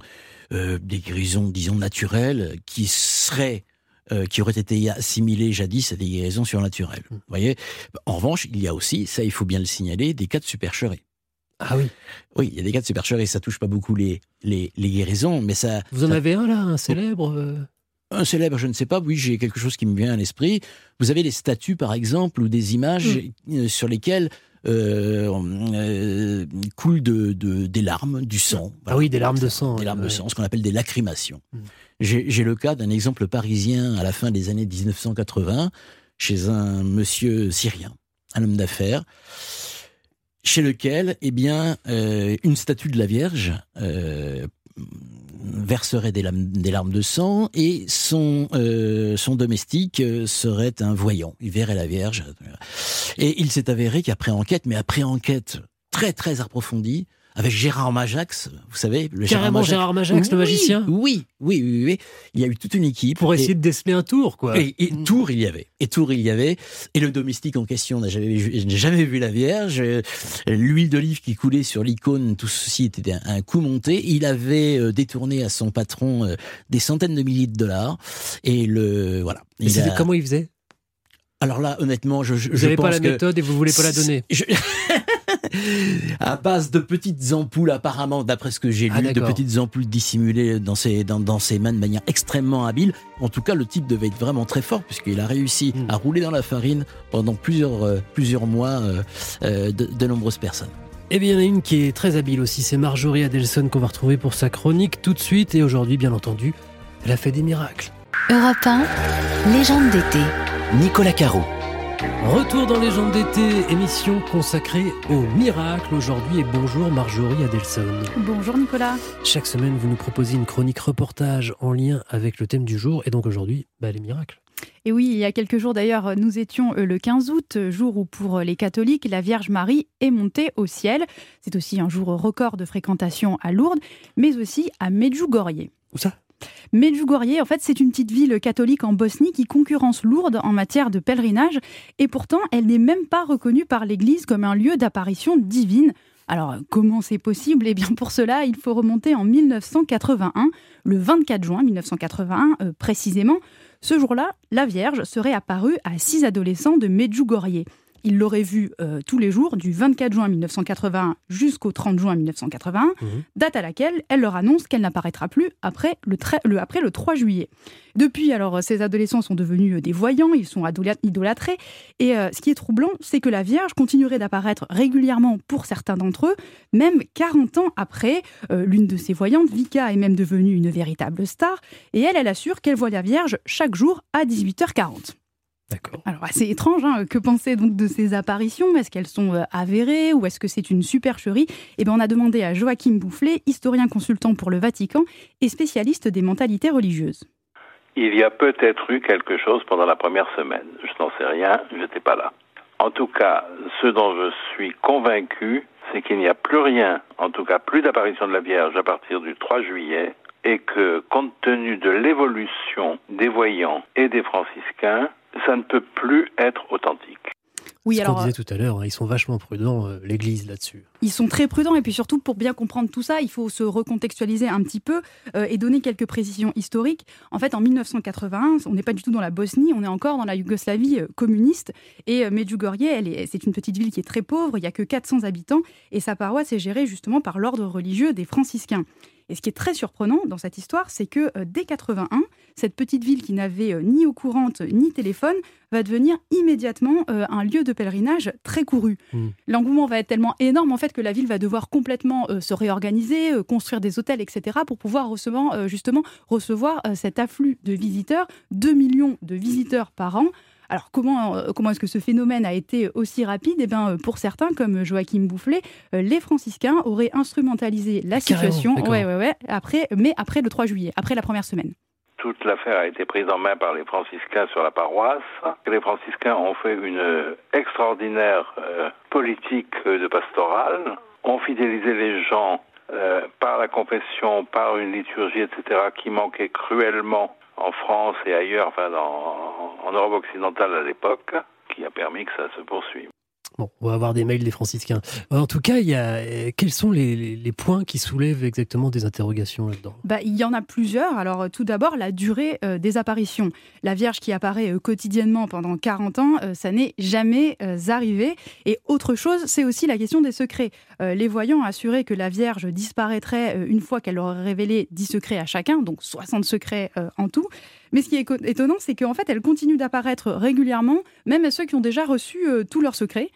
Speaker 8: euh, des guérisons, disons, naturelles, qui seraient euh, qui auraient été assimilés jadis à des guérisons surnaturelles. Vous voyez? En revanche, il y a aussi, ça il faut bien le signaler, des cas de supercherie.
Speaker 3: Ah oui
Speaker 8: Oui, il y a des cas de supercherie, ça touche pas beaucoup les, les, les guérisons, mais ça...
Speaker 3: Vous en avez un là, un célèbre euh?
Speaker 8: Un célèbre, je ne sais pas, oui, j'ai quelque chose qui me vient à l'esprit. Vous avez des statues, par exemple, ou des images mm. euh, sur lesquelles euh, euh, coulent de, de, des larmes, du sang.
Speaker 3: Ah oui, des larmes de sang.
Speaker 8: Des larmes de sang, ce qu'on appelle des lacrymations. Mm. J'ai le cas d'un exemple parisien à la fin des années 1980, chez un monsieur syrien, un homme d'affaires, chez lequel, eh bien, euh, une statue de la Vierge euh, verserait des larmes, de sang et son, euh, son domestique serait un voyant. Il verrait la Vierge. Et il s'est avéré qu'après enquête, mais après enquête très très approfondie, avec Gérard Majax, vous savez,
Speaker 3: le Carrément Gérard Majax, le magicien
Speaker 8: oui, oui, oui, oui, Il y a eu toute une équipe.
Speaker 3: Pour essayer de déceler un tour, quoi.
Speaker 8: Et, et, tour, il y avait. Et tour, il y avait. Et le domestique en question n'a jamais, jamais vu la Vierge. L'huile d'olive qui coulait sur l'icône, tout ceci était un, coup monté. Il avait euh, détourné à son patron euh, des centaines de milliers de dollars. Et le, voilà.
Speaker 3: Et comment il faisait?
Speaker 8: Alors là, honnêtement, je, je
Speaker 3: vous n'avez pas la méthode et vous voulez pas la donner.
Speaker 8: Je... [LAUGHS] à base de petites ampoules, apparemment, d'après ce que j'ai lu, ah, de petites ampoules dissimulées dans ses, dans, dans ses mains de manière extrêmement habile. En tout cas, le type devait être vraiment très fort puisqu'il a réussi hmm. à rouler dans la farine pendant plusieurs, euh, plusieurs mois euh, euh, de, de nombreuses personnes.
Speaker 3: Eh bien, il y en a une qui est très habile aussi, c'est Marjorie Adelson qu'on va retrouver pour sa chronique tout de suite. Et aujourd'hui, bien entendu, elle a fait des miracles.
Speaker 2: Europe 1, légende d'été.
Speaker 1: Nicolas Caro.
Speaker 3: Retour dans Légende d'été, émission consacrée au miracle aujourd'hui et bonjour Marjorie Adelson.
Speaker 14: Bonjour Nicolas.
Speaker 3: Chaque semaine, vous nous proposez une chronique reportage en lien avec le thème du jour et donc aujourd'hui, bah, les miracles.
Speaker 14: Et oui, il y a quelques jours d'ailleurs, nous étions euh, le 15 août, jour où pour les catholiques, la Vierge Marie est montée au ciel. C'est aussi un jour record de fréquentation à Lourdes, mais aussi à Medjugorje.
Speaker 3: Où ça?
Speaker 14: Medjugorje, en fait, c'est une petite ville catholique en Bosnie qui concurrence Lourdes en matière de pèlerinage, et pourtant, elle n'est même pas reconnue par l'Église comme un lieu d'apparition divine. Alors, comment c'est possible? Eh bien, pour cela, il faut remonter en 1981, le 24 juin 1981 euh, précisément. Ce jour-là, la Vierge serait apparue à six adolescents de Medjugorje. Il l'aurait vue euh, tous les jours du 24 juin 1981 jusqu'au 30 juin 1981, mmh. date à laquelle elle leur annonce qu'elle n'apparaîtra plus après le, le, après le 3 juillet. Depuis, alors, ces adolescents sont devenus euh, des voyants, ils sont idolâtrés, et euh, ce qui est troublant, c'est que la Vierge continuerait d'apparaître régulièrement pour certains d'entre eux, même 40 ans après. L'une de ces voyantes, Vika, est même devenue une véritable star, et elle, elle assure qu'elle voit la Vierge chaque jour à 18h40.
Speaker 3: D'accord.
Speaker 14: Alors, assez étrange, hein, que penser donc de ces apparitions? Est-ce qu'elles sont euh, avérées ou est-ce que c'est une supercherie? Eh bien, on a demandé à Joachim Boufflet, historien consultant pour le Vatican et spécialiste des mentalités religieuses.
Speaker 15: Il y a peut-être eu quelque chose pendant la première semaine. Je n'en sais rien, je n'étais pas là. En tout cas, ce dont je suis convaincu, c'est qu'il n'y a plus rien, en tout cas plus d'apparition de la Vierge à partir du 3 juillet, et que compte tenu de l'évolution des voyants et des franciscains, ça ne peut plus être authentique.
Speaker 14: Oui, alors,
Speaker 3: disait tout à l'heure, hein, ils sont vachement prudents, euh, l'Église, là-dessus.
Speaker 14: Ils sont très prudents et puis surtout pour bien comprendre tout ça, il faut se recontextualiser un petit peu euh, et donner quelques précisions historiques. En fait, en 1981, on n'est pas du tout dans la Bosnie, on est encore dans la Yougoslavie euh, communiste et euh, Medjugorje, c'est une petite ville qui est très pauvre, il n'y a que 400 habitants et sa paroisse est gérée justement par l'ordre religieux des franciscains. Et ce qui est très surprenant dans cette histoire, c'est que euh, dès 81, cette petite ville qui n'avait euh, ni eau courante ni téléphone va devenir immédiatement euh, un lieu de pèlerinage très couru. L'engouement va être tellement énorme en fait que la ville va devoir complètement se réorganiser, construire des hôtels, etc. pour pouvoir recevoir, justement recevoir cet afflux de visiteurs, 2 millions de visiteurs par an. Alors comment, euh, comment est-ce que ce phénomène a été aussi rapide? Eh bien, euh, pour certains, comme Joachim Boufflet, euh, les franciscains auraient instrumentalisé la
Speaker 15: carrément,
Speaker 14: situation, ouais, ouais, ouais, après, mais après le 3 juillet, après la première semaine.
Speaker 15: Toute l'affaire a été prise en main par les franciscains sur la paroisse. Les franciscains ont fait une extraordinaire euh, politique de pastorale, ont fidélisé les gens euh, par la confession, par une liturgie, etc., qui manquait cruellement en France et ailleurs, enfin en Europe occidentale à l'époque, qui a permis que ça se poursuive.
Speaker 3: Bon, on va avoir des mails des franciscains. En tout cas, il y a, euh, quels sont les, points qui soulèvent exactement des interrogations là-dedans?
Speaker 14: Bah, il y en a plusieurs. Alors, euh, tout d'abord, la durée euh, des apparitions. La Vierge qui apparaît quotidiennement pendant 40 ans, ça n'est jamais arrivé. Et autre chose, c'est aussi la question des secrets. Les voyants assuraient que la Vierge disparaîtrait une fois qu'elle aurait révélé 10 secrets à chacun, donc 60 secrets en tout. Mais ce qui est étonnant, c'est qu'en fait, elle continue d'apparaître régulièrement, même à ceux qui ont déjà reçu euh, tous leurs secrets.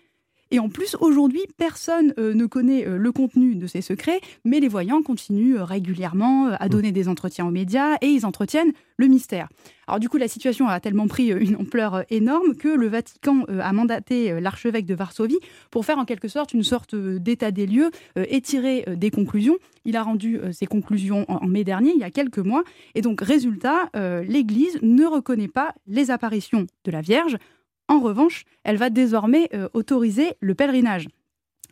Speaker 14: Et en plus, aujourd'hui, personne euh, ne connaît euh, le contenu de ces secrets, mais les voyants continuent euh, régulièrement à donner des entretiens aux médias et ils entretiennent le mystère. Alors du coup, la situation a tellement pris une ampleur énorme que le Vatican a mandaté l'archevêque de Varsovie pour faire en quelque sorte une sorte d'état des lieux et tirer des conclusions. Il a rendu ses conclusions en, mai dernier, il y a quelques mois. Et donc, résultat, l'Église ne reconnaît pas les apparitions de la Vierge. En revanche, elle va désormais euh, autoriser le pèlerinage.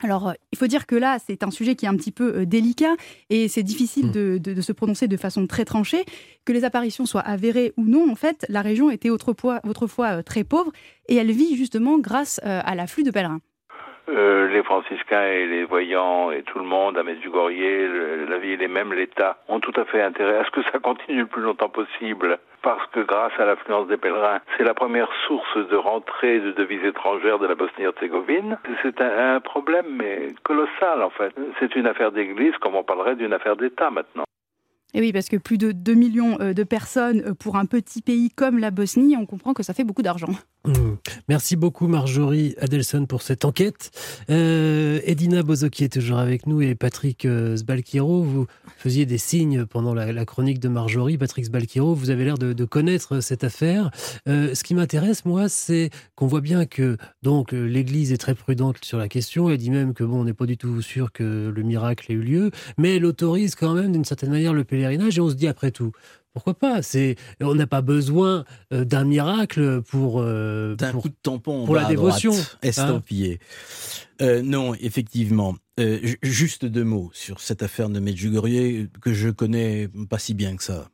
Speaker 14: Alors, euh, il faut dire que là, c'est un sujet qui est un petit peu euh, délicat et c'est difficile de, de- de se prononcer de façon très tranchée. Que les apparitions soient avérées ou non, en fait, la région était autrefois, autrefois très pauvre et elle vit justement grâce à l'afflux de pèlerins.
Speaker 15: Euh, les franciscains et les voyants et tout le monde à le- la ville et même l'État ont tout à fait intérêt à ce que ça continue le plus longtemps possible parce que grâce à l'affluence des pèlerins, c'est la première source de rentrée de devises étrangères de la Bosnie-Herzégovine. C'est un, un problème mais colossal en fait. C'est une affaire d'église comme on parlerait d'une affaire d'État maintenant.
Speaker 14: Et oui, parce que plus de 2 millions euh, de personnes euh, pour un petit pays comme la Bosnie, on comprend que ça fait beaucoup d'argent.
Speaker 3: Mmh. Merci beaucoup Marjorie Adelson pour cette enquête. Euh, Edina Bozoki est toujours avec nous et Patrick euh, vous faisiez des signes pendant la, chronique de Marjorie. Patrick Sbalkiro, vous avez l'air de, connaître cette affaire. Euh, ce qui m'intéresse, moi, c'est qu'on voit bien que donc euh, l'Église est très prudente sur la question. Elle dit même que bon, on n'est pas du tout sûr que le miracle ait eu lieu, mais elle autorise quand même d'une certaine manière le pèlerinage et on se dit après tout. Pourquoi pas? C'est on n'a pas besoin euh, d'un miracle pour euh,
Speaker 8: d'un
Speaker 3: pour,
Speaker 8: coup de tampon
Speaker 3: pour la dévotion, hein?
Speaker 8: estampillé. Euh, non, effectivement. Euh, ju- juste deux mots sur cette affaire de Medjugorje que je connais pas si bien que ça.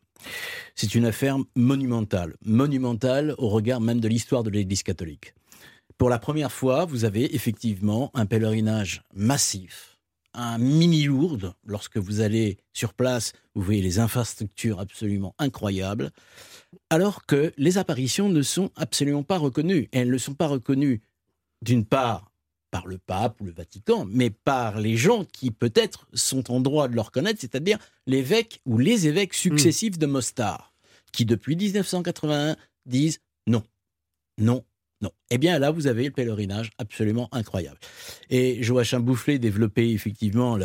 Speaker 8: C'est une affaire monumentale, monumentale au regard même de l'histoire de l'Église catholique. Pour la première fois, vous avez effectivement un pèlerinage massif, un mini-Lourdes. Lorsque vous allez sur place, vous voyez les infrastructures absolument incroyables, alors que les apparitions ne sont absolument pas reconnues. Et elles ne sont pas reconnues, d'une part, par le pape ou le Vatican, mais par les gens qui peut-être sont en droit de le reconnaître, c'est-à-dire l'évêque ou les évêques successifs de Mostar, qui depuis 1981 disent non, non, Eh bien là, vous avez le pèlerinage absolument incroyable. Et Joachim Boufflet développait effectivement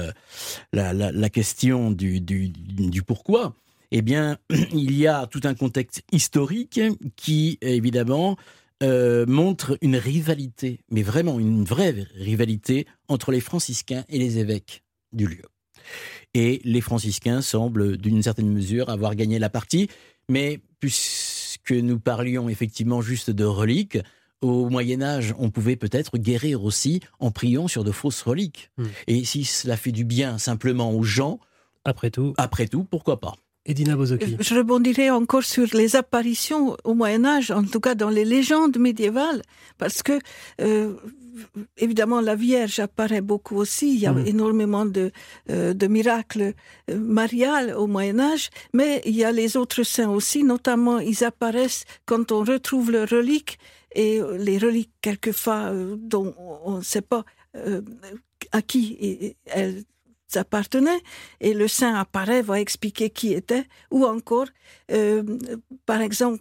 Speaker 8: la, question du pourquoi. Eh bien, [CLEARS THROAT] il y a tout un contexte historique qui, évidemment, euh, montre une rivalité, mais vraiment une vraie rivalité entre les franciscains et les évêques du lieu. Et les franciscains semblent, d'une certaine mesure, avoir gagné la partie, mais puisque nous parlions effectivement juste de reliques, au Moyen Âge, on pouvait peut-être guérir aussi en priant sur de fausses reliques.
Speaker 3: Hmm.
Speaker 8: Et si cela fait du bien simplement aux gens,
Speaker 3: après tout,
Speaker 8: après tout, pourquoi pas?
Speaker 3: Edina Bozoki.
Speaker 7: Je rebondirai encore sur les apparitions au Moyen Âge, en tout cas dans les légendes médiévales, parce que euh, évidemment la Vierge apparaît beaucoup aussi. Il y a
Speaker 3: Mhm.
Speaker 7: énormément de, euh, de miracles euh, mariales au Moyen Âge, mais il y a les autres saints aussi. Notamment, ils apparaissent quand on retrouve leurs reliques et euh, les reliques quelquefois euh, dont on ne sait pas euh, à qui elles appartenaient. Et le saint apparaît, va expliquer qui était, ou encore, par exemple,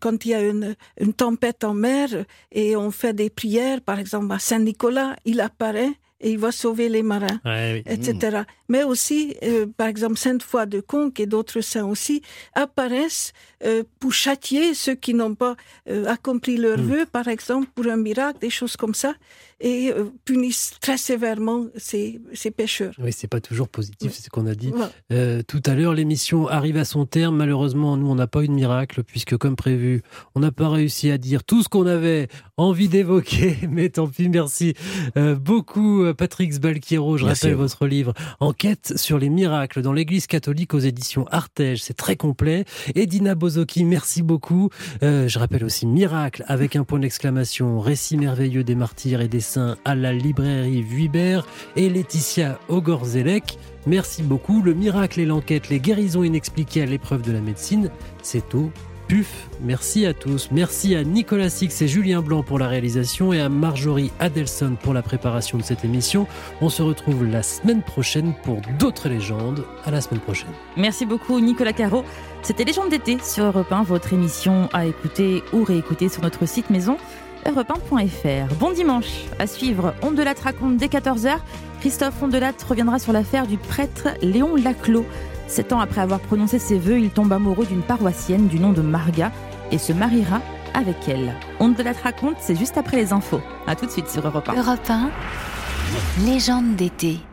Speaker 7: quand il y a une, une tempête en mer et on fait des prières, par exemple à Saint-Nicolas, il apparaît et il va sauver les marins
Speaker 3: Ouais, oui.
Speaker 7: etc. Mais aussi, euh, par exemple, Sainte Foy de Conques et d'autres saints aussi apparaissent euh, pour châtier ceux qui n'ont pas euh, accompli leur
Speaker 3: Mm.
Speaker 7: vœu, par exemple, pour un miracle, des choses comme ça, et euh, punissent très sévèrement ces, ces pécheurs.
Speaker 3: Oui, c'est pas toujours positif, c'est ce qu'on a dit
Speaker 7: Voilà.
Speaker 3: euh, tout à l'heure. L'émission arrive à son terme. Malheureusement, nous, on n'a pas eu de miracle, puisque, comme prévu, on n'a pas réussi à dire tout ce qu'on avait envie d'évoquer. [LAUGHS] Mais tant pis, merci euh, beaucoup, Patrick Sbalquiero. Je
Speaker 1: Merci
Speaker 3: rappelle votre livre Enquête sur les miracles dans l'Église catholique aux éditions Artege. C'est très complet. Et Dina Bozoki, merci beaucoup. Euh, je rappelle aussi Miracle avec un point d'exclamation, récit merveilleux des martyrs et des à la librairie Vuibert et Laetitia Ogorzelec. Merci beaucoup. Le miracle et l'enquête, les guérisons inexpliquées à l'épreuve de la médecine, c'est au PUF. Merci à tous. Merci à Nicolas Six et Julien Blanc pour la réalisation et à Marjorie Adelson pour la préparation de cette émission. On se retrouve la semaine prochaine pour d'autres légendes. À la semaine prochaine.
Speaker 16: Merci beaucoup Nicolas Caro. C'était Légende d'été sur Europe 1, votre émission à écouter ou réécouter sur notre site maison europe1.fr. Bon dimanche à suivre. Ondelat raconte dès 14h. Christophe Ondelat reviendra sur l'affaire du prêtre Léon Laclos. Sept ans après avoir prononcé ses vœux, il tombe amoureux d'une paroissienne du nom de Marga et se mariera avec elle. Ondelat raconte, c'est juste après les infos. À tout de suite sur Europe 1.
Speaker 2: Europe 1, légende d'été.